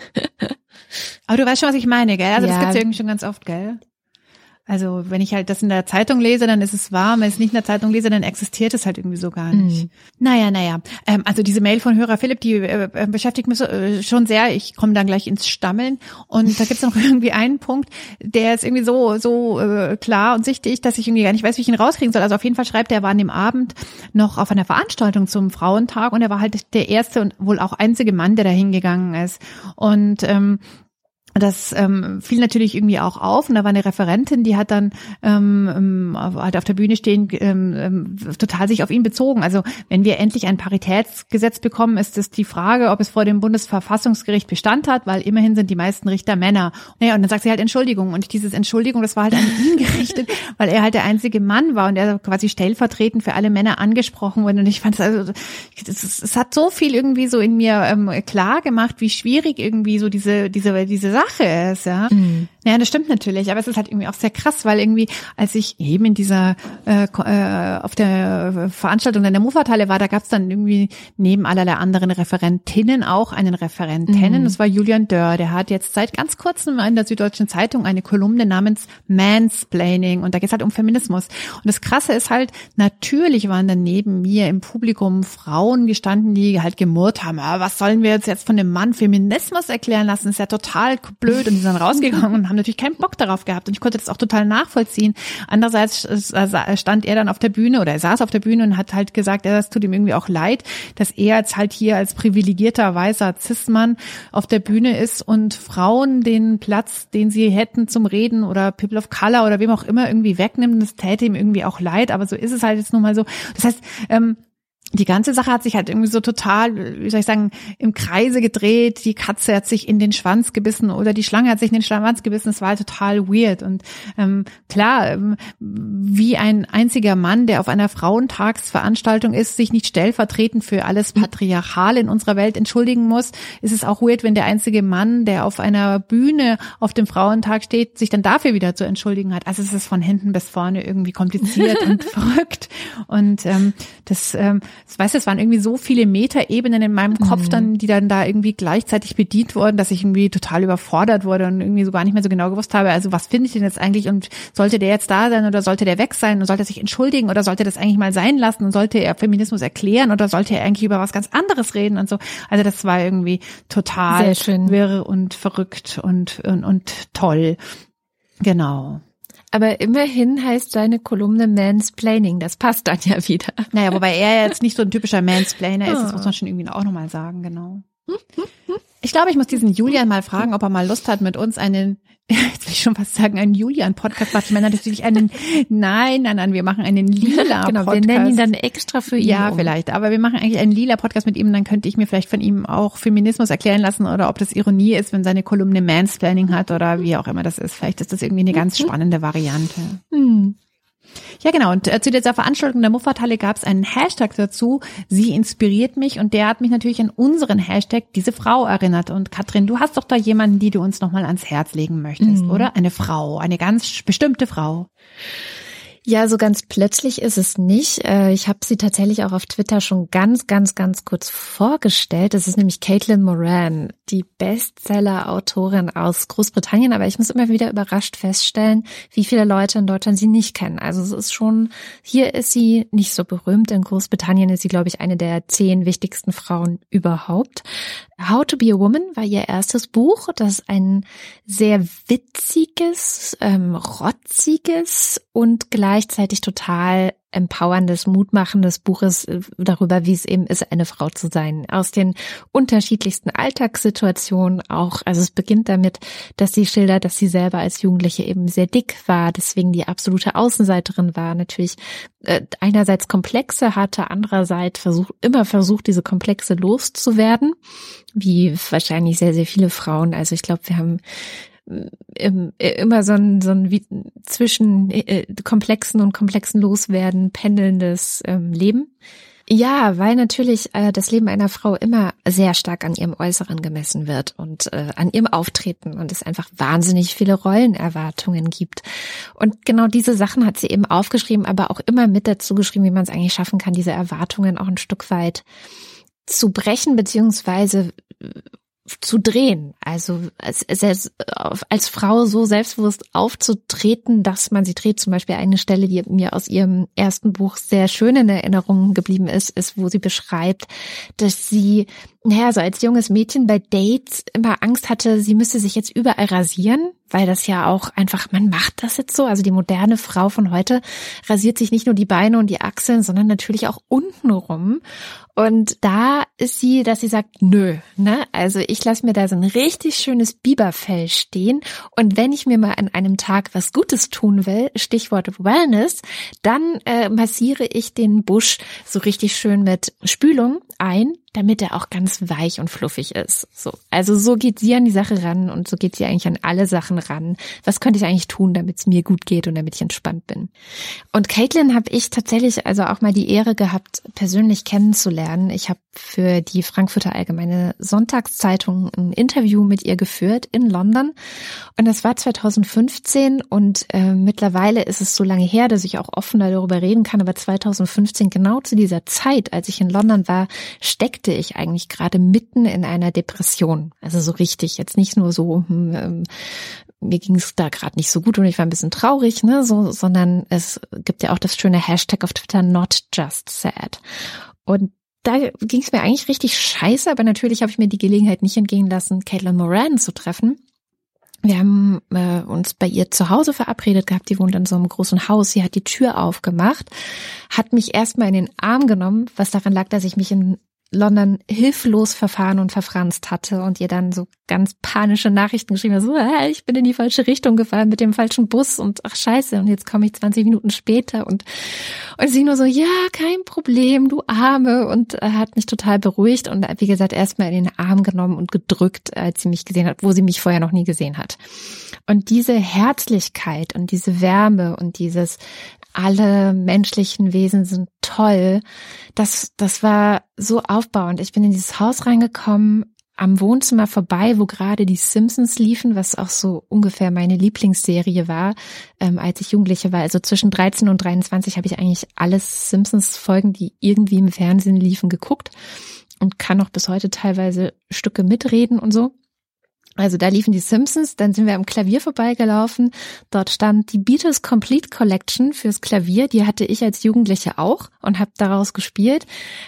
Aber du weißt schon, was ich meine, gell? Also ja. das gibt's ja irgendwie schon ganz oft, gell? Also wenn ich halt das in der Zeitung lese, dann ist es wahr. Wenn ich es nicht in der Zeitung lese, dann existiert es halt irgendwie so gar nicht. Mhm. Naja, naja. Ähm, also diese Mail von Hörer Philipp, die äh, äh beschäftigt mich so, äh, schon sehr. Ich komme dann gleich ins Stammeln. Und da gibt es noch irgendwie einen Punkt, der ist irgendwie so so äh, klar und sichtig, dass ich irgendwie gar nicht weiß, wie ich ihn rauskriegen soll. Also auf jeden Fall schreibt er, er war an dem Abend noch auf einer Veranstaltung zum Frauentag und er war halt der erste und wohl auch einzige Mann, der da hingegangen ist. Und ähm, das ähm, fiel natürlich irgendwie auch auf und da war eine Referentin, die hat dann ähm, ähm halt auf der Bühne stehen ähm, ähm, total sich auf ihn bezogen. Also wenn wir endlich ein Paritätsgesetz bekommen, ist es die Frage, ob es vor dem Bundesverfassungsgericht Bestand hat, weil immerhin sind die meisten Richter Männer. Naja, und dann sagt sie halt Entschuldigung und dieses Entschuldigung, das war halt an ihn gerichtet, weil er halt der einzige Mann war und er quasi stellvertretend für alle Männer angesprochen wurde. Und ich fand es also, es hat so viel irgendwie so in mir ähm, klar gemacht, wie schwierig irgendwie so diese diese diese Sache ist, ja. Mhm. Ja, das stimmt natürlich, aber es ist halt irgendwie auch sehr krass, weil irgendwie, als ich eben in dieser äh, äh, auf der Veranstaltung in der Muffathalle war, da gab es dann irgendwie neben allerlei anderen Referentinnen auch einen Referentinnen. Mhm. Das war Julian Dörr, der hat jetzt seit ganz kurzem in der Süddeutschen Zeitung eine Kolumne namens Mansplaining und da geht es halt um Feminismus. Und das Krasse ist halt, natürlich waren dann neben mir im Publikum Frauen gestanden, die halt gemurrt haben, ah, was sollen wir jetzt jetzt von dem Mann Feminismus erklären lassen? ist ja total blöd und die sind rausgegangen und haben natürlich keinen Bock darauf gehabt und ich konnte das auch total nachvollziehen. Andererseits stand er dann auf der Bühne oder er saß auf der Bühne und hat halt gesagt, ja, das tut ihm irgendwie auch leid, dass er jetzt halt hier als privilegierter weißer Cis-Mann auf der Bühne ist und Frauen den Platz, den sie hätten zum Reden oder People of Color oder wem auch immer irgendwie wegnimmt. Das täte ihm irgendwie auch leid, aber so ist es halt jetzt nun mal so. Das heißt, ähm, die ganze Sache hat sich halt irgendwie so total, wie soll ich sagen, im Kreise gedreht. Die Katze hat sich in den Schwanz gebissen oder die Schlange hat sich in den Schwanz gebissen. Es war halt total weird. Und ähm, klar, ähm, wie ein einziger Mann, der auf einer Frauentagsveranstaltung ist, sich nicht stellvertretend für alles Patriarchal in unserer Welt entschuldigen muss, ist es auch weird, wenn der einzige Mann, der auf einer Bühne auf dem Frauentag steht, sich dann dafür wieder zu entschuldigen hat. Also es ist von hinten bis vorne irgendwie kompliziert und verrückt. Und ähm, das ähm, weißt du, es waren irgendwie so viele Metaebenen in meinem Kopf mhm. dann, die dann da irgendwie gleichzeitig bedient wurden, dass ich irgendwie total überfordert wurde und irgendwie so gar nicht mehr so genau gewusst habe, also was finde ich denn jetzt eigentlich und sollte der jetzt da sein oder sollte der weg sein und sollte er sich entschuldigen oder sollte das eigentlich mal sein lassen und sollte er Feminismus erklären oder sollte er eigentlich über was ganz anderes reden und so. Also das war irgendwie total wirr und verrückt und, und, und toll. Genau. Aber immerhin heißt seine Kolumne Mansplaining. Das passt dann ja wieder. Naja, wobei er jetzt nicht so ein typischer Mansplainer ist, das muss man schon irgendwie auch nochmal sagen, genau. Ich glaube, ich muss diesen Julian mal fragen, ob er mal Lust hat, mit uns einen jetzt will ich schon fast sagen, einen Julian-Podcast macht. Ich meine natürlich einen, nein, nein, nein, wir machen einen lila-Podcast. genau, wir nennen ihn dann extra für ihn. Ja, um. vielleicht, aber wir machen eigentlich einen lila-Podcast mit ihm, dann könnte ich mir vielleicht von ihm auch Feminismus erklären lassen oder ob das Ironie ist, wenn seine Kolumne Mansplaining hat oder wie auch immer das ist. Vielleicht ist das irgendwie eine ganz spannende Variante. Hm. Ja, genau. Und äh, zu dieser Veranstaltung der Muffathalle gab es einen Hashtag dazu. Sie inspiriert mich und der hat mich natürlich an unseren Hashtag diese Frau erinnert. Und Katrin, du hast doch da jemanden, die du uns nochmal ans Herz legen möchtest, mhm. oder? Eine Frau, eine ganz bestimmte Frau. Ja, so ganz plötzlich ist es nicht. Äh, ich habe sie tatsächlich auch auf Twitter schon ganz, ganz, ganz kurz vorgestellt. Das ist nämlich Caitlin Moran, die Bestseller-Autorin aus Großbritannien. Aber ich muss immer wieder überrascht feststellen, wie viele Leute in Deutschland sie nicht kennen. Also es ist schon, hier ist sie nicht so berühmt. In Großbritannien ist sie, glaube ich, eine der zehn wichtigsten Frauen überhaupt. How to be a Woman war ihr erstes Buch, das ein sehr witziges, ähm, rotziges und gleichzeitig total empowerndes, mutmachendes Buches äh, darüber, wie es eben ist, eine Frau zu sein. Aus den unterschiedlichsten Alltagssituationen auch. Also es beginnt damit, dass sie schildert, dass sie selber als Jugendliche eben sehr dick war, deswegen die absolute Außenseiterin war, natürlich äh, einerseits Komplexe hatte, andererseits versucht, immer versucht, diese Komplexe loszuwerden, wie wahrscheinlich sehr, sehr viele Frauen. Also ich glaube, wir haben immer so ein, so ein wie, zwischen äh, komplexen und komplexen Loswerden pendelndes ähm, Leben. Ja, weil natürlich äh, das Leben einer Frau immer sehr stark an ihrem Äußeren gemessen wird und äh, an ihrem Auftreten und es einfach wahnsinnig viele Rollenerwartungen gibt. Und genau diese Sachen hat sie eben aufgeschrieben, aber auch immer mit dazu geschrieben, wie man es eigentlich schaffen kann, diese Erwartungen auch ein Stück weit zu brechen, beziehungsweise zu drehen. Also als, als, Frau so selbstbewusst aufzutreten, dass man sie dreht. Zum Beispiel eine Stelle, die mir aus ihrem ersten Buch sehr schön in Erinnerung geblieben ist, ist, wo sie beschreibt, dass sie naja, so als junges Mädchen bei Dates immer Angst hatte, sie müsste sich jetzt überall rasieren, weil das ja auch einfach, man macht das jetzt so. Also die moderne Frau von heute rasiert sich nicht nur die Beine und die Achseln, sondern natürlich auch unten rum. Und da ist sie, dass sie sagt, nö, ne? Also ich lasse mir da so ein richtig schönes Biberfell stehen. Und wenn ich mir mal an einem Tag was Gutes tun will, Stichwort Wellness, dann äh, massiere ich den Busch so richtig schön mit Spülung ein damit er auch ganz weich und fluffig ist. So. Also so geht sie an die Sache ran und so geht sie eigentlich an alle Sachen ran. Was könnte ich eigentlich tun, damit es mir gut geht und damit ich entspannt bin? Und Caitlin habe ich tatsächlich also auch mal die Ehre gehabt, persönlich kennenzulernen. Ich habe für die Frankfurter Allgemeine Sonntagszeitung ein Interview mit ihr geführt in London. Und das war 2015 und äh, mittlerweile ist es so lange her, dass ich auch offener darüber reden kann. Aber 2015, genau zu dieser Zeit, als ich in London war, steckte ich eigentlich gerade mitten in einer Depression. Also so richtig, jetzt nicht nur so, hm, ähm, mir ging es da gerade nicht so gut und ich war ein bisschen traurig, ne, so, sondern es gibt ja auch das schöne Hashtag auf Twitter, not just sad. Und da ging es mir eigentlich richtig scheiße, aber natürlich habe ich mir die Gelegenheit nicht entgehen lassen, Caitlin Moran zu treffen. Wir haben äh, uns bei ihr zu Hause verabredet gehabt. Die wohnt in so einem großen Haus. Sie hat die Tür aufgemacht, hat mich erstmal in den Arm genommen, was daran lag, dass ich mich in London hilflos verfahren und verfranst hatte und ihr dann so ganz panische Nachrichten geschrieben hat, so, äh, ich bin in die falsche Richtung gefahren mit dem falschen Bus und ach scheiße, und jetzt komme ich 20 Minuten später und, und sie nur so, ja, kein Problem, du Arme und äh, hat mich total beruhigt und wie gesagt erstmal in den Arm genommen und gedrückt, als sie mich gesehen hat, wo sie mich vorher noch nie gesehen hat. Und diese Herzlichkeit und diese Wärme und dieses alle menschlichen Wesen sind toll. Das, das war so aufbauend. Ich bin in dieses Haus reingekommen, am Wohnzimmer vorbei, wo gerade die Simpsons liefen, was auch so ungefähr meine Lieblingsserie war, ähm, als ich Jugendliche war. Also zwischen 13 und 23 habe ich eigentlich alles Simpsons-Folgen, die irgendwie im Fernsehen liefen, geguckt und kann auch bis heute teilweise Stücke mitreden und so. Also da liefen die Simpsons, dann sind wir am Klavier vorbeigelaufen. Dort stand die Beatles Complete Collection fürs Klavier. Die hatte ich als Jugendliche auch und habe daraus gespielt.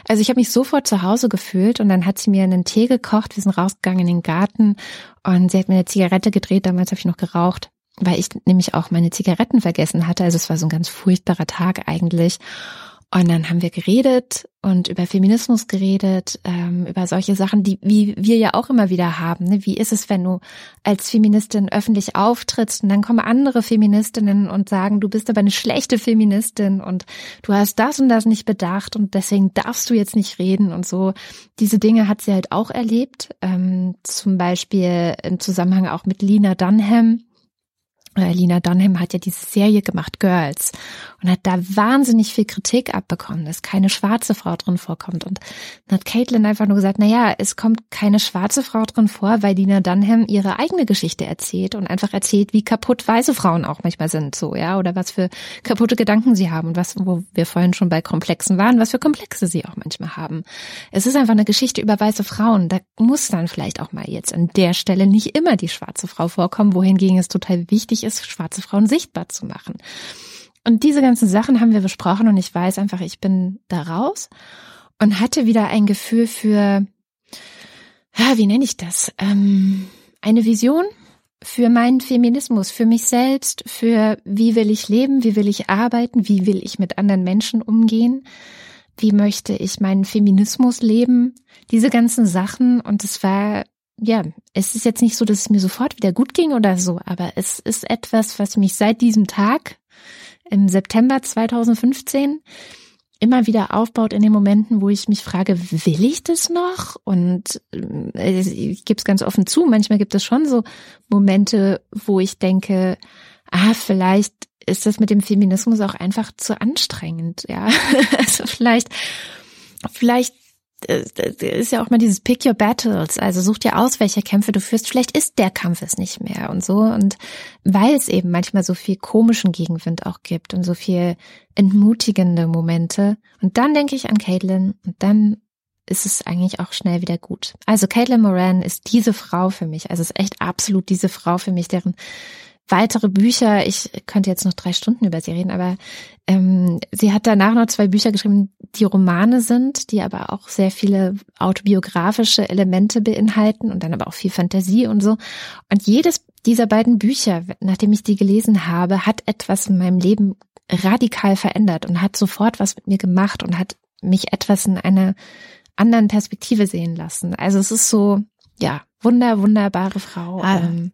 Also ich habe mich sofort zu Hause gefühlt und dann hat sie mir einen Tee gekocht. Wir sind rausgegangen in den Garten und sie hat mir eine Zigarette gedreht. Damals habe ich noch geraucht, weil ich nämlich auch meine Zigaretten vergessen hatte. Also es war so ein ganz furchtbarer Tag eigentlich. Und dann haben wir geredet und über Feminismus geredet, ähm, über solche Sachen, die wie wir ja auch immer wieder haben. Ne? Wie ist es, wenn du als Feministin öffentlich auftrittst und dann kommen andere Feministinnen und sagen, du bist aber eine schlechte Feministin und du hast das und das nicht bedacht und deswegen darfst du jetzt nicht reden und so. Diese Dinge hat sie halt auch erlebt, ähm, zum Beispiel im Zusammenhang auch mit Lina Dunham Lina Dunham hat ja diese Serie gemacht, Girls, und hat da wahnsinnig viel Kritik abbekommen, dass keine schwarze Frau drin vorkommt. Und dann hat Caitlin einfach nur gesagt, na ja, es kommt keine schwarze Frau drin vor, weil Lina Dunham ihre eigene Geschichte erzählt und einfach erzählt, wie kaputt weiße Frauen auch manchmal sind, so, ja, oder was für kaputte Gedanken sie haben und was, wo wir vorhin schon bei Komplexen waren, was für Komplexe sie auch manchmal haben. Es ist einfach eine Geschichte über weiße Frauen. Da muss dann vielleicht auch mal jetzt an der Stelle nicht immer die schwarze Frau vorkommen, wohingegen es total wichtig ist, schwarze Frauen sichtbar zu machen. Und diese ganzen Sachen haben wir besprochen und ich weiß einfach, ich bin da raus und hatte wieder ein Gefühl für, ja, wie nenne ich das? Ähm, eine Vision für meinen Feminismus, für mich selbst, für wie will ich leben, wie will ich arbeiten, wie will ich mit anderen Menschen umgehen, wie möchte ich meinen Feminismus leben, diese ganzen Sachen. Und es war, ja, es ist jetzt nicht so, dass es mir sofort wieder gut ging oder so, aber es ist etwas, was mich seit diesem Tag im September 2015 immer wieder aufbaut in den Momenten, wo ich mich frage, will ich das noch? Und äh, ich gebe es ganz offen zu, manchmal gibt es schon so Momente, wo ich denke, ah, vielleicht ist das mit dem Feminismus auch einfach zu anstrengend, ja. Also vielleicht, vielleicht ist ja auch mal dieses Pick Your Battles, also such dir aus, welche Kämpfe du führst. Vielleicht ist der Kampf es nicht mehr und so. Und weil es eben manchmal so viel komischen Gegenwind auch gibt und so viel entmutigende Momente. Und dann denke ich an Caitlin und dann ist es eigentlich auch schnell wieder gut. Also Caitlin Moran ist diese Frau für mich. Also ist echt absolut diese Frau für mich, deren weitere Bücher. Ich könnte jetzt noch drei Stunden über sie reden, aber ähm, sie hat danach noch zwei Bücher geschrieben, die Romane sind, die aber auch sehr viele autobiografische Elemente beinhalten und dann aber auch viel Fantasie und so. Und jedes dieser beiden Bücher, nachdem ich die gelesen habe, hat etwas in meinem Leben radikal verändert und hat sofort was mit mir gemacht und hat mich etwas in einer anderen Perspektive sehen lassen. Also es ist so, ja, wunder, wunderbare Frau. Ah. Ähm,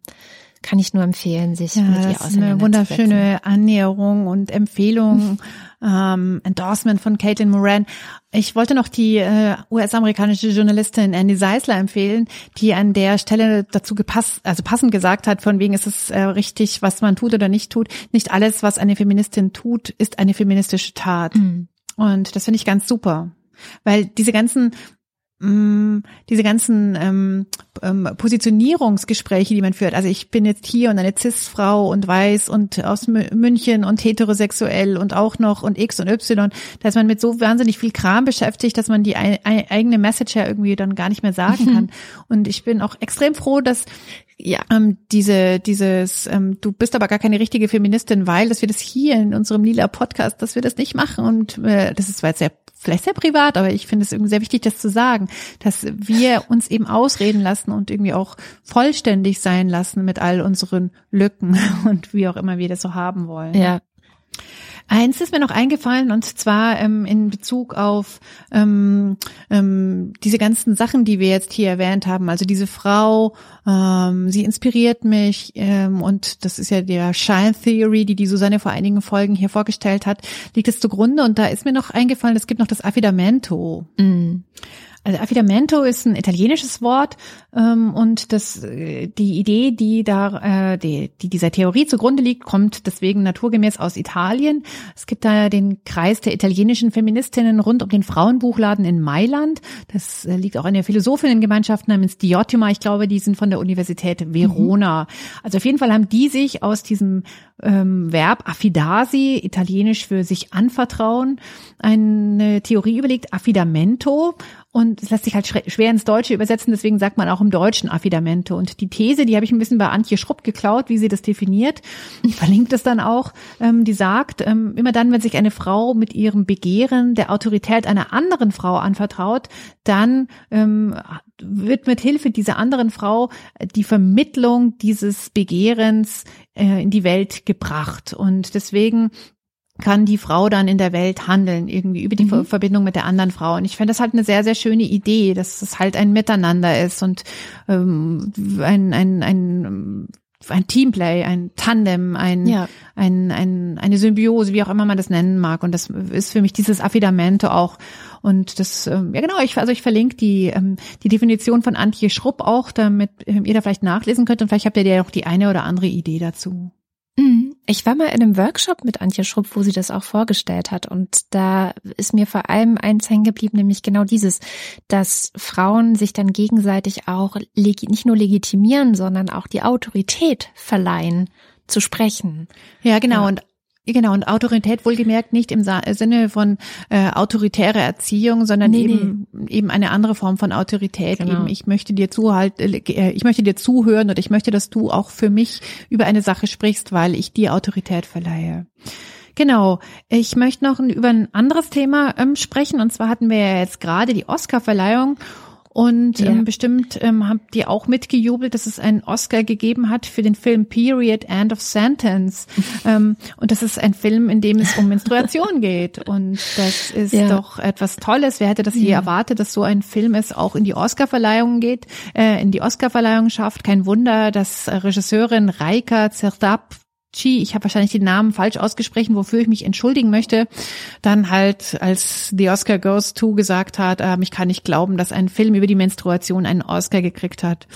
kann ich nur empfehlen, sich ja, mit ihr auseinanderzusetzen. Das ist eine wunderschöne Annäherung und Empfehlung, ähm, Endorsement von Caitlin Moran. Ich wollte noch die äh, US-amerikanische Journalistin Andy Seisler empfehlen, die an der Stelle dazu gepasst, also passend gesagt hat, von wegen ist es äh, richtig, was man tut oder nicht tut. Nicht alles, was eine Feministin tut, ist eine feministische Tat. Mhm. Und das finde ich ganz super. Weil diese ganzen diese ganzen ähm, ähm, Positionierungsgespräche, die man führt. Also ich bin jetzt hier und eine Cis-Frau und weiß und aus München und heterosexuell und auch noch und X und Y, dass man mit so wahnsinnig viel Kram beschäftigt, dass man die eigene Message ja irgendwie dann gar nicht mehr sagen mhm. kann. Und ich bin auch extrem froh, dass ja, ähm, diese, dieses, ähm, du bist aber gar keine richtige Feministin, weil, dass wir das hier in unserem lila Podcast, dass wir das nicht machen und äh, das ist zwar jetzt sehr vielleicht sehr privat, aber ich finde es irgendwie sehr wichtig, das zu sagen, dass wir uns eben ausreden lassen und irgendwie auch vollständig sein lassen mit all unseren Lücken und wie auch immer wir das so haben wollen. Ja, Eins ist mir noch eingefallen und zwar ähm, in Bezug auf ähm, ähm, diese ganzen Sachen, die wir jetzt hier erwähnt haben. Also diese Frau, ähm, sie inspiriert mich ähm, und das ist ja der Shine Theory, die die Susanne vor einigen Folgen hier vorgestellt hat, liegt es zugrunde und da ist mir noch eingefallen, es gibt noch das Affidamento. Mm. Also Affidamento ist ein italienisches Wort ähm, und das äh, die Idee, die da äh, die, die dieser Theorie zugrunde liegt, kommt deswegen naturgemäß aus Italien. Es gibt da den Kreis der italienischen Feministinnen rund um den Frauenbuchladen in Mailand. Das äh, liegt auch in der Philosophinnengemeinschaft namens Diotima. Ich glaube, die sind von der Universität Verona. Mhm. Also auf jeden Fall haben die sich aus diesem ähm, Verb affidasi, italienisch für sich anvertrauen, eine Theorie überlegt, affidamento und es lässt sich halt schwer ins Deutsche übersetzen, deswegen sagt man auch im Deutschen Affidamente. Und die These, die habe ich ein bisschen bei Antje Schrupp geklaut, wie sie das definiert. Ich verlinke das dann auch. Ähm, die sagt, ähm, immer dann, wenn sich eine Frau mit ihrem Begehren der Autorität einer anderen Frau anvertraut, dann ähm, wird mit Hilfe dieser anderen Frau die Vermittlung dieses Begehrens äh, in die Welt gebracht. Und deswegen kann die Frau dann in der Welt handeln, irgendwie über die mhm. Verbindung mit der anderen Frau. Und ich finde das halt eine sehr, sehr schöne Idee, dass es halt ein Miteinander ist und ähm, ein, ein, ein ein Teamplay, ein Tandem, ein, ja. ein, ein, eine Symbiose, wie auch immer man das nennen mag. Und das ist für mich dieses Affidamento auch. Und das, ähm, ja genau, ich, also ich verlinke die, ähm, die Definition von Antje Schrupp auch, damit ähm, ihr da vielleicht nachlesen könnt und vielleicht habt ihr ja auch die eine oder andere Idee dazu. Mhm. Ich war mal in einem Workshop mit Antje Schrupp, wo sie das auch vorgestellt hat. Und da ist mir vor allem eins hängen geblieben, nämlich genau dieses, dass Frauen sich dann gegenseitig auch nicht nur legitimieren, sondern auch die Autorität verleihen zu sprechen. Ja, genau. Ja. Und Genau, und Autorität wohlgemerkt nicht im Sinne von äh, autoritäre Erziehung, sondern nee, eben nee. eben eine andere Form von Autorität. Genau. Eben, ich möchte dir zuhalten, äh, ich möchte dir zuhören und ich möchte, dass du auch für mich über eine Sache sprichst, weil ich dir Autorität verleihe. Genau. Ich möchte noch über ein anderes Thema ähm, sprechen. Und zwar hatten wir ja jetzt gerade die Oscar-Verleihung und ja. ähm, bestimmt ähm, habt ihr auch mitgejubelt, dass es einen Oscar gegeben hat für den Film Period End of Sentence. ähm, und das ist ein Film, in dem es um Menstruation geht. Und das ist ja. doch etwas Tolles. Wer hätte das je erwartet, dass so ein Film es auch in die Oscarverleihung geht, äh, in die Oscarverleihung schafft? Kein Wunder, dass Regisseurin Reika Zerdab Chi, ich habe wahrscheinlich den Namen falsch ausgesprochen, wofür ich mich entschuldigen möchte, dann halt, als The Oscar Goes To gesagt hat, äh, ich kann nicht glauben, dass ein Film über die Menstruation einen Oscar gekriegt hat.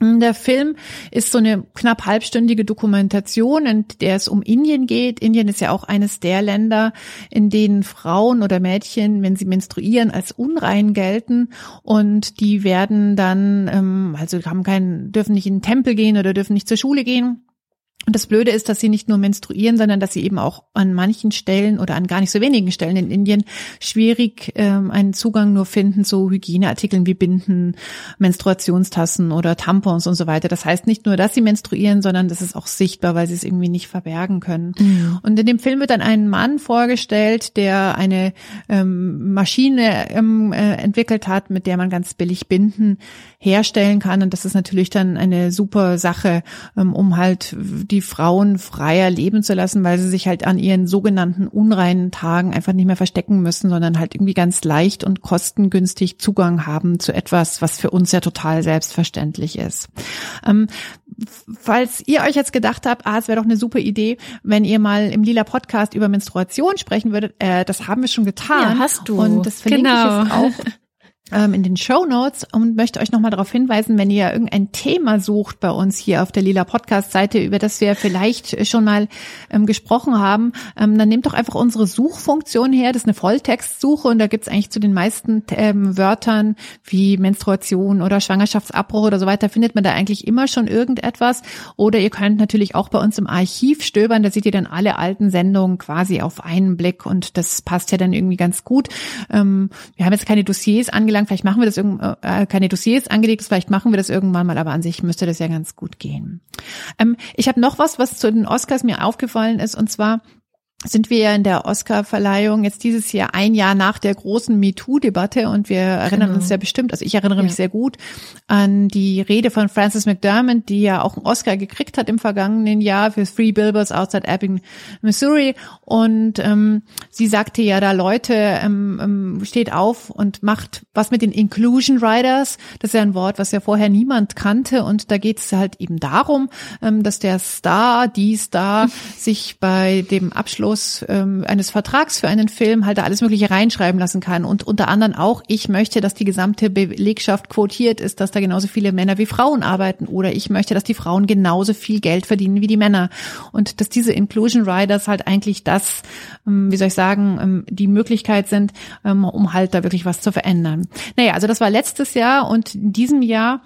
Der Film ist so eine knapp halbstündige Dokumentation, in der es um Indien geht. Indien ist ja auch eines der Länder, in denen Frauen oder Mädchen, wenn sie menstruieren, als unrein gelten und die werden dann, ähm, also haben keinen, dürfen nicht in den Tempel gehen oder dürfen nicht zur Schule gehen und das Blöde ist, dass sie nicht nur menstruieren, sondern dass sie eben auch an manchen Stellen oder an gar nicht so wenigen Stellen in Indien schwierig ähm, einen Zugang nur finden zu Hygieneartikeln wie Binden, Menstruationstassen oder Tampons und so weiter. Das heißt nicht nur, dass sie menstruieren, sondern das ist auch sichtbar, weil sie es irgendwie nicht verbergen können. Mhm. Und in dem Film wird dann ein Mann vorgestellt, der eine ähm, Maschine ähm, äh, entwickelt hat, mit der man ganz billig Binden herstellen kann. Und das ist natürlich dann eine super Sache, ähm, um halt die Frauen freier leben zu lassen, weil sie sich halt an ihren sogenannten unreinen Tagen einfach nicht mehr verstecken müssen, sondern halt irgendwie ganz leicht und kostengünstig Zugang haben zu etwas, was für uns ja total selbstverständlich ist. Ähm, falls ihr euch jetzt gedacht habt, ah, es wäre doch eine super Idee, wenn ihr mal im Lila Podcast über Menstruation sprechen würdet, äh, das haben wir schon getan. Ja, hast du. Und das verlinke genau. ich jetzt auch ähm, in den Show Notes und möchte euch nochmal darauf hinweisen, wenn ihr irgendein Thema sucht bei uns hier auf der Lila Podcast Seite, über das wir vielleicht schon mal ähm, gesprochen haben, ähm, dann nehmt doch einfach unsere Suchfunktion her. Das ist eine Volltextsuche und da gibt's eigentlich zu den meisten ähm, Wörtern wie Menstruation oder Schwangerschaftsabbruch oder so weiter, findet man da eigentlich immer schon irgendetwas. Oder ihr könnt natürlich auch bei uns im Archiv stöbern, da seht ihr dann alle alten Sendungen quasi auf einen Blick und das passt ja dann irgendwie ganz gut. Ähm, wir haben jetzt keine Dossiers angelangt, sagen, vielleicht machen wir das irgendwann, äh, keine Dossiers angelegt, vielleicht machen wir das irgendwann mal, aber an sich müsste das ja ganz gut gehen. Ähm, ich habe noch was, was zu den Oscars mir aufgefallen ist, und zwar sind wir ja in der Oscar-Verleihung jetzt dieses Jahr ein Jahr nach der großen MeToo-Debatte und wir erinnern genau. uns ja bestimmt, also ich erinnere ja. mich sehr gut an die Rede von Frances McDermott, die ja auch einen Oscar gekriegt hat im vergangenen Jahr für Three Billboards Outside Ebbing, Missouri und ähm, sie sagte ja da Leute, ähm, ähm, steht auf und macht was mit den Inclusion Riders, das ist ja ein Wort, was ja vorher niemand kannte und da geht es halt eben darum, ähm, dass der Star, die Star sich bei dem Abschluss Abschluss ähm, eines Vertrags für einen Film halt da alles Mögliche reinschreiben lassen kann. Und unter anderem auch, ich möchte, dass die gesamte Belegschaft quotiert ist, dass da genauso viele Männer wie Frauen arbeiten. Oder ich möchte, dass die Frauen genauso viel Geld verdienen wie die Männer. Und dass diese Inclusion Riders halt eigentlich das, ähm, wie soll ich sagen, ähm, die Möglichkeit sind, ähm, um halt da wirklich was zu verändern. Naja, also das war letztes Jahr und in diesem Jahr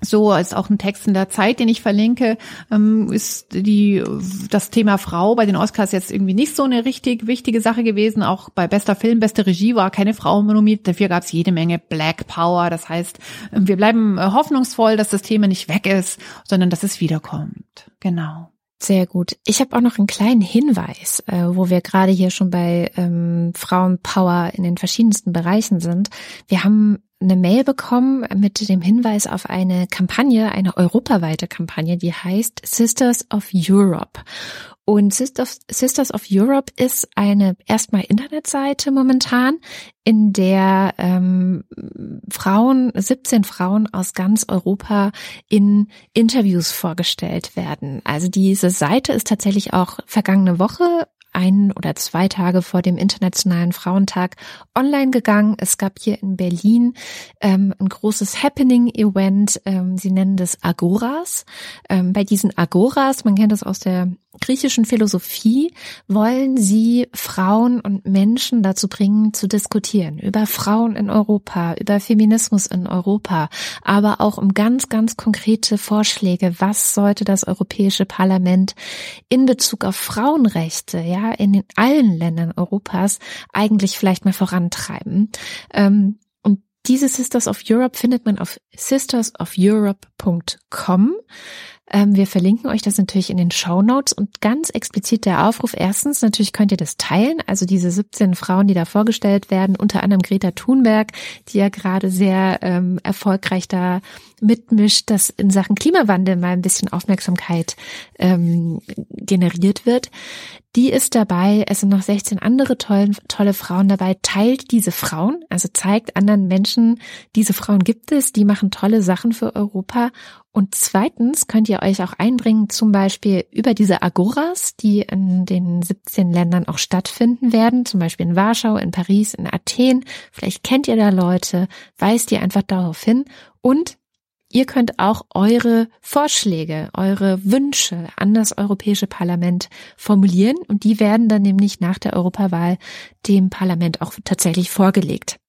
so als auch ein Text in der Zeit, den ich verlinke, ähm, ist die das Thema Frau bei den Oscars jetzt irgendwie nicht so eine richtig wichtige Sache gewesen. Auch bei bester Film, beste Regie war keine Frau nominiert. Dafür gab es jede Menge Black Power. Das heißt, ähm, wir bleiben äh, hoffnungsvoll, dass das Thema nicht weg ist, sondern dass es wiederkommt. Genau. Sehr gut. Ich habe auch noch einen kleinen Hinweis, äh, wo wir gerade hier schon bei ähm, Frauenpower in den verschiedensten Bereichen sind. Wir haben eine Mail bekommen mit dem Hinweis auf eine Kampagne, eine europaweite Kampagne, die heißt Sisters of Europe. Und Sisters, of Europe ist eine erstmal Internetseite momentan, in der ähm, Frauen, 17 Frauen aus ganz Europa in Interviews vorgestellt werden. Also diese Seite ist tatsächlich auch vergangene Woche ein oder zwei Tage vor dem Internationalen Frauentag online gegangen. Es gab hier in Berlin ähm, ein großes Happening-Event. Ähm, sie nennen das Agoras. Ähm, bei diesen Agoras, man kennt das aus der griechischen Philosophie wollen sie Frauen und Menschen dazu bringen, zu diskutieren über Frauen in Europa, über Feminismus in Europa, aber auch um ganz, ganz konkrete Vorschläge. Was sollte das Europäische Parlament in Bezug auf Frauenrechte, ja, in allen Ländern Europas eigentlich vielleicht mal vorantreiben? Ähm, und diese Sisters of Europe findet man auf sistersofeurope.com. Ähm, wir verlinken euch das natürlich in den Show Notes und ganz explizit der Aufruf. Erstens, natürlich könnt ihr das teilen. Also diese 17 Frauen, die da vorgestellt werden, unter anderem Greta Thunberg, die ja gerade sehr ähm, erfolgreich da mitmischt, dass in Sachen Klimawandel mal ein bisschen Aufmerksamkeit ähm, generiert wird. Die ist dabei, es sind noch 16 andere tolle, tolle Frauen dabei, teilt diese Frauen, also zeigt anderen Menschen, diese Frauen gibt es, die machen tolle Sachen für Europa. Und zweitens könnt ihr euch auch einbringen, zum Beispiel über diese Agoras, die in den 17 Ländern auch stattfinden werden, zum Beispiel in Warschau, in Paris, in Athen. Vielleicht kennt ihr da Leute, weist ihr einfach darauf hin. Und Ihr könnt auch eure Vorschläge, eure Wünsche an das Europäische Parlament formulieren und die werden dann nämlich nach der Europawahl dem Parlament auch tatsächlich vorgelegt.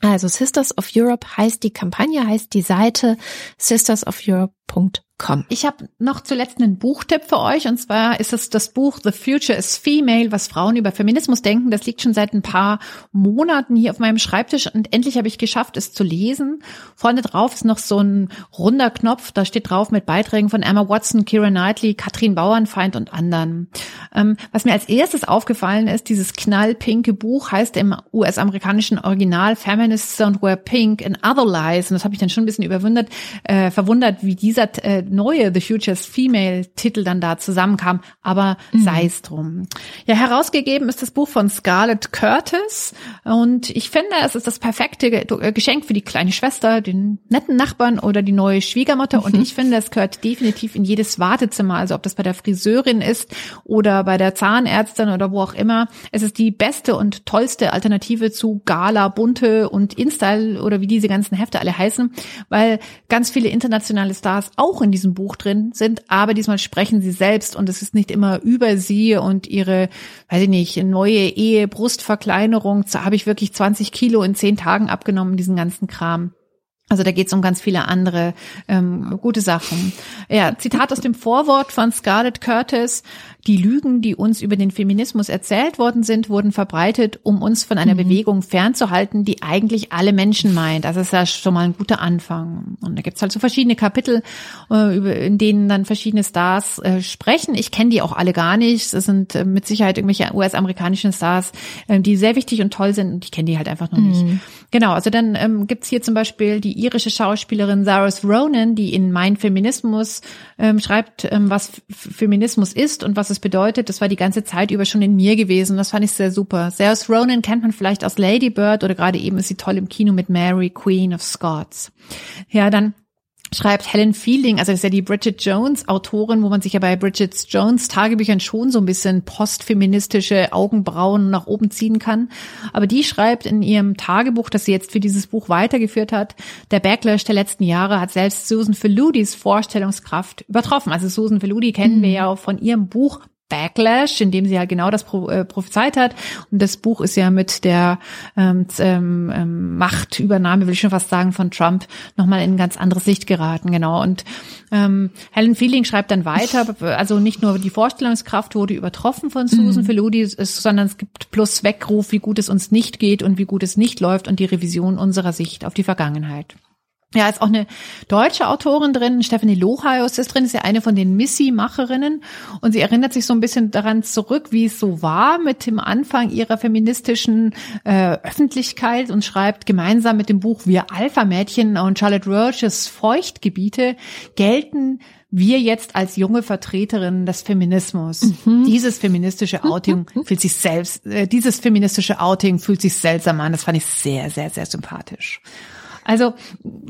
Also Sisters of Europe heißt die Kampagne, heißt die Seite sistersofeurope.com Komm. Ich habe noch zuletzt einen Buchtipp für euch und zwar ist es das Buch The Future is Female, was Frauen über Feminismus denken. Das liegt schon seit ein paar Monaten hier auf meinem Schreibtisch und endlich habe ich geschafft, es zu lesen. Vorne drauf ist noch so ein runder Knopf, da steht drauf mit Beiträgen von Emma Watson, Kira Knightley, Katrin Bauernfeind und anderen. Ähm, was mir als erstes aufgefallen ist, dieses knallpinke Buch heißt im US-amerikanischen Original Feminists Don't Wear Pink and Other Lies und das habe ich dann schon ein bisschen überwundert, äh, verwundert, wie dieser äh, neue The Futures Female Titel dann da zusammenkam, aber mhm. sei es drum. Ja, herausgegeben ist das Buch von Scarlett Curtis und ich finde, es ist das perfekte äh, Geschenk für die kleine Schwester, den netten Nachbarn oder die neue Schwiegermutter mhm. und ich finde, es gehört definitiv in jedes Wartezimmer, also ob das bei der Friseurin ist oder bei der Zahnärztin oder wo auch immer. Es ist die beste und tollste Alternative zu Gala, Bunte und InStyle oder wie diese ganzen Hefte alle heißen, weil ganz viele internationale Stars auch in diesem diesem Buch drin sind, aber diesmal sprechen sie selbst und es ist nicht immer über sie und ihre, weiß ich nicht, neue Ehe, Brustverkleinerung, habe ich wirklich 20 Kilo in zehn Tagen abgenommen, diesen ganzen Kram. Also da geht es um ganz viele andere ähm, gute Sachen. Ja, Zitat aus dem Vorwort von Scarlett Curtis. Die Lügen, die uns über den Feminismus erzählt worden sind, wurden verbreitet, um uns von einer mhm. Bewegung fernzuhalten, die eigentlich alle Menschen meint. Das ist ja schon mal ein guter Anfang. Und da gibt's halt so verschiedene Kapitel, äh, in denen dann verschiedene Stars äh, sprechen. Ich kenne die auch alle gar nicht. Es sind äh, mit Sicherheit irgendwelche US-amerikanischen Stars, die sehr wichtig und toll sind. Und ich kenne die halt einfach noch mhm. nicht. Genau, also dann ähm, gibt's hier zum Beispiel die irische Schauspielerin Saras Ronan, die in Mein Feminismus ähm, schreibt, ähm, was Feminismus ist und was es bedeutet. Das war die ganze Zeit über schon in mir gewesen. Das fand ich sehr super. Saras Ronan kennt man vielleicht aus Lady Bird oder gerade eben ist sie toll im Kino mit Mary, Queen of Scots. Ja, dann schreibt Helen Fielding, also das ist ja die Bridget Jones Autorin, wo man sich ja bei Bridget Jones Tagebüchern schon so ein bisschen postfeministische Augenbrauen nach oben ziehen kann. Aber die schreibt in ihrem Tagebuch, das sie jetzt für dieses Buch weitergeführt hat, der Backlash der letzten Jahre hat selbst Susan Faludis Vorstellungskraft übertroffen. Also Susan Faludi kennen mhm. wir ja auch von ihrem Buch Backlash, in dem sie ja genau das äh, prophezeit hat. Und das Buch ist ja mit der ähm, ähm, ähm, Machtübernahme, will ich schon fast sagen, von Trump nochmal in ein ganz anderes Licht geraten. Genau. Und ähm, Helen Feeling schreibt dann weiter, also nicht nur die Vorstellungskraft wurde übertroffen von Susan mhm. Faludi, sondern es gibt plus Weckruf, wie gut es uns nicht geht und wie gut es nicht läuft und die Revision unserer Sicht auf die Vergangenheit. Ja, ist auch eine deutsche Autorin drin, Stephanie Lohaius ist drin, ist ja eine von den Missy-Macherinnen und sie erinnert sich so ein bisschen daran zurück, wie es so war mit dem Anfang ihrer feministischen äh, Öffentlichkeit und schreibt gemeinsam mit dem Buch Wir Alpha-Mädchen und Charlotte Roaches Feuchtgebiete gelten wir jetzt als junge Vertreterinnen des Feminismus, mhm. dieses feministische Outing fühlt sich selbst, äh, dieses feministische Outing fühlt sich seltsam an. Das fand ich sehr, sehr, sehr sympathisch. Also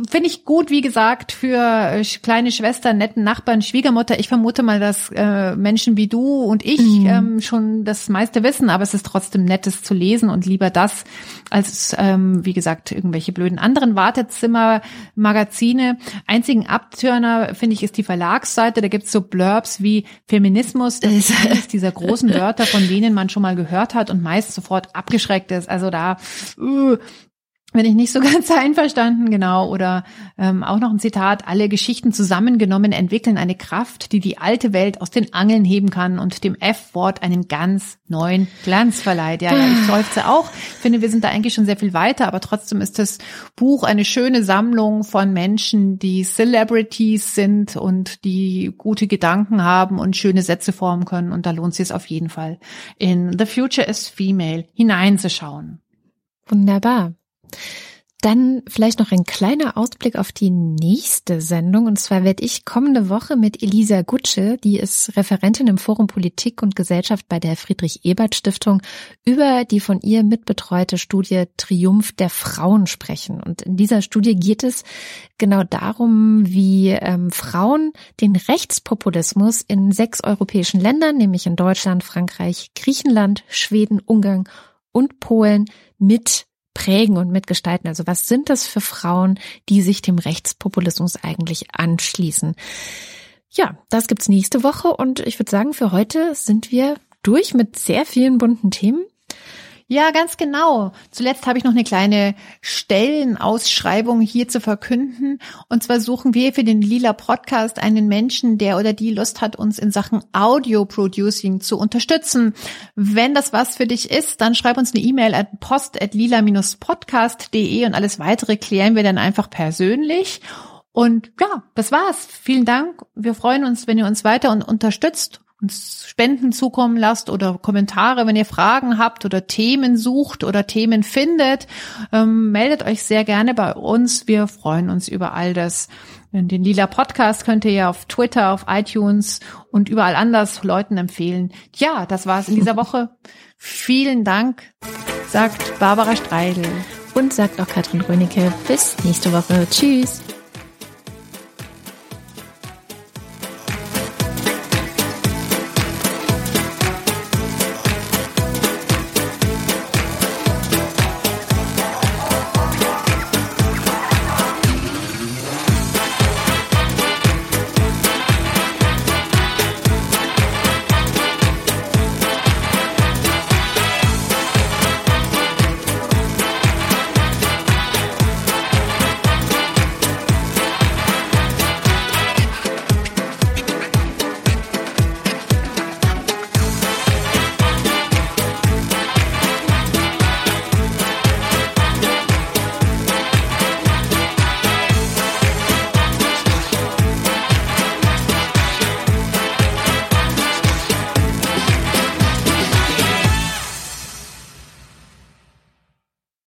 finde ich gut, wie gesagt, für äh, kleine Schwestern, netten Nachbarn, Schwiegermutter. Ich vermute mal, dass äh, Menschen wie du und ich mhm. ähm, schon das meiste wissen, aber es ist trotzdem nettes zu lesen und lieber das als, ähm, wie gesagt, irgendwelche blöden anderen Wartezimmer, Magazine. Einzigen Abtörner, finde ich, ist die Verlagsseite. Da gibt's so Blurbs wie Feminismus. Das ist eines dieser großen Wörter, von denen man schon mal gehört hat und meist sofort abgeschreckt ist. Also da, uh, wenn ich nicht so ganz einverstanden, genau, oder ähm, auch noch ein Zitat, alle Geschichten zusammengenommen entwickeln eine Kraft, die die alte Welt aus den Angeln heben kann und dem F-Wort einen ganz neuen Glanz verleiht. Ja, ja, ich seufze auch, ich finde, wir sind da eigentlich schon sehr viel weiter, aber trotzdem ist das Buch eine schöne Sammlung von Menschen, die Celebrities sind und die gute Gedanken haben und schöne Sätze formen können und da lohnt sich es auf jeden Fall, in The Future is Female hineinzuschauen. Wunderbar. Dann vielleicht noch ein kleiner Ausblick auf die nächste Sendung. Und zwar werde ich kommende Woche mit Elisa Gutsche, die ist Referentin im Forum Politik und Gesellschaft bei der Friedrich-Ebert-Stiftung, über die von ihr mitbetreute Studie Triumph der Frauen sprechen. Und in dieser Studie geht es genau darum, wie ähm, Frauen den Rechtspopulismus in sechs europäischen Ländern, nämlich in Deutschland, Frankreich, Griechenland, Schweden, Ungarn und Polen mit prägen und mitgestalten. Also was sind das für Frauen, die sich dem Rechtspopulismus eigentlich anschließen? Ja, das gibt's nächste Woche und ich würde sagen, für heute sind wir durch mit sehr vielen bunten Themen. Ja, ganz genau. Zuletzt habe ich noch eine kleine Stellenausschreibung hier zu verkünden. Und zwar suchen wir für den Lila Podcast einen Menschen, der oder die Lust hat, uns in Sachen Audio Producing zu unterstützen. Wenn das was für dich ist, dann schreib uns eine E-Mail at post at lila-podcast.de und alles weitere klären wir dann einfach persönlich. Und ja, das war's. Vielen Dank. Wir freuen uns, wenn ihr uns weiter und unterstützt uns Spenden zukommen lasst oder Kommentare, wenn ihr Fragen habt oder Themen sucht oder Themen findet, ähm, meldet euch sehr gerne bei uns. Wir freuen uns über all das. Den Lila Podcast könnt ihr ja auf Twitter, auf iTunes und überall anders Leuten empfehlen. Ja, das war's in dieser Woche. Vielen Dank, sagt Barbara Streidel. Und sagt auch Katrin Rönecke. Bis nächste Woche. Tschüss.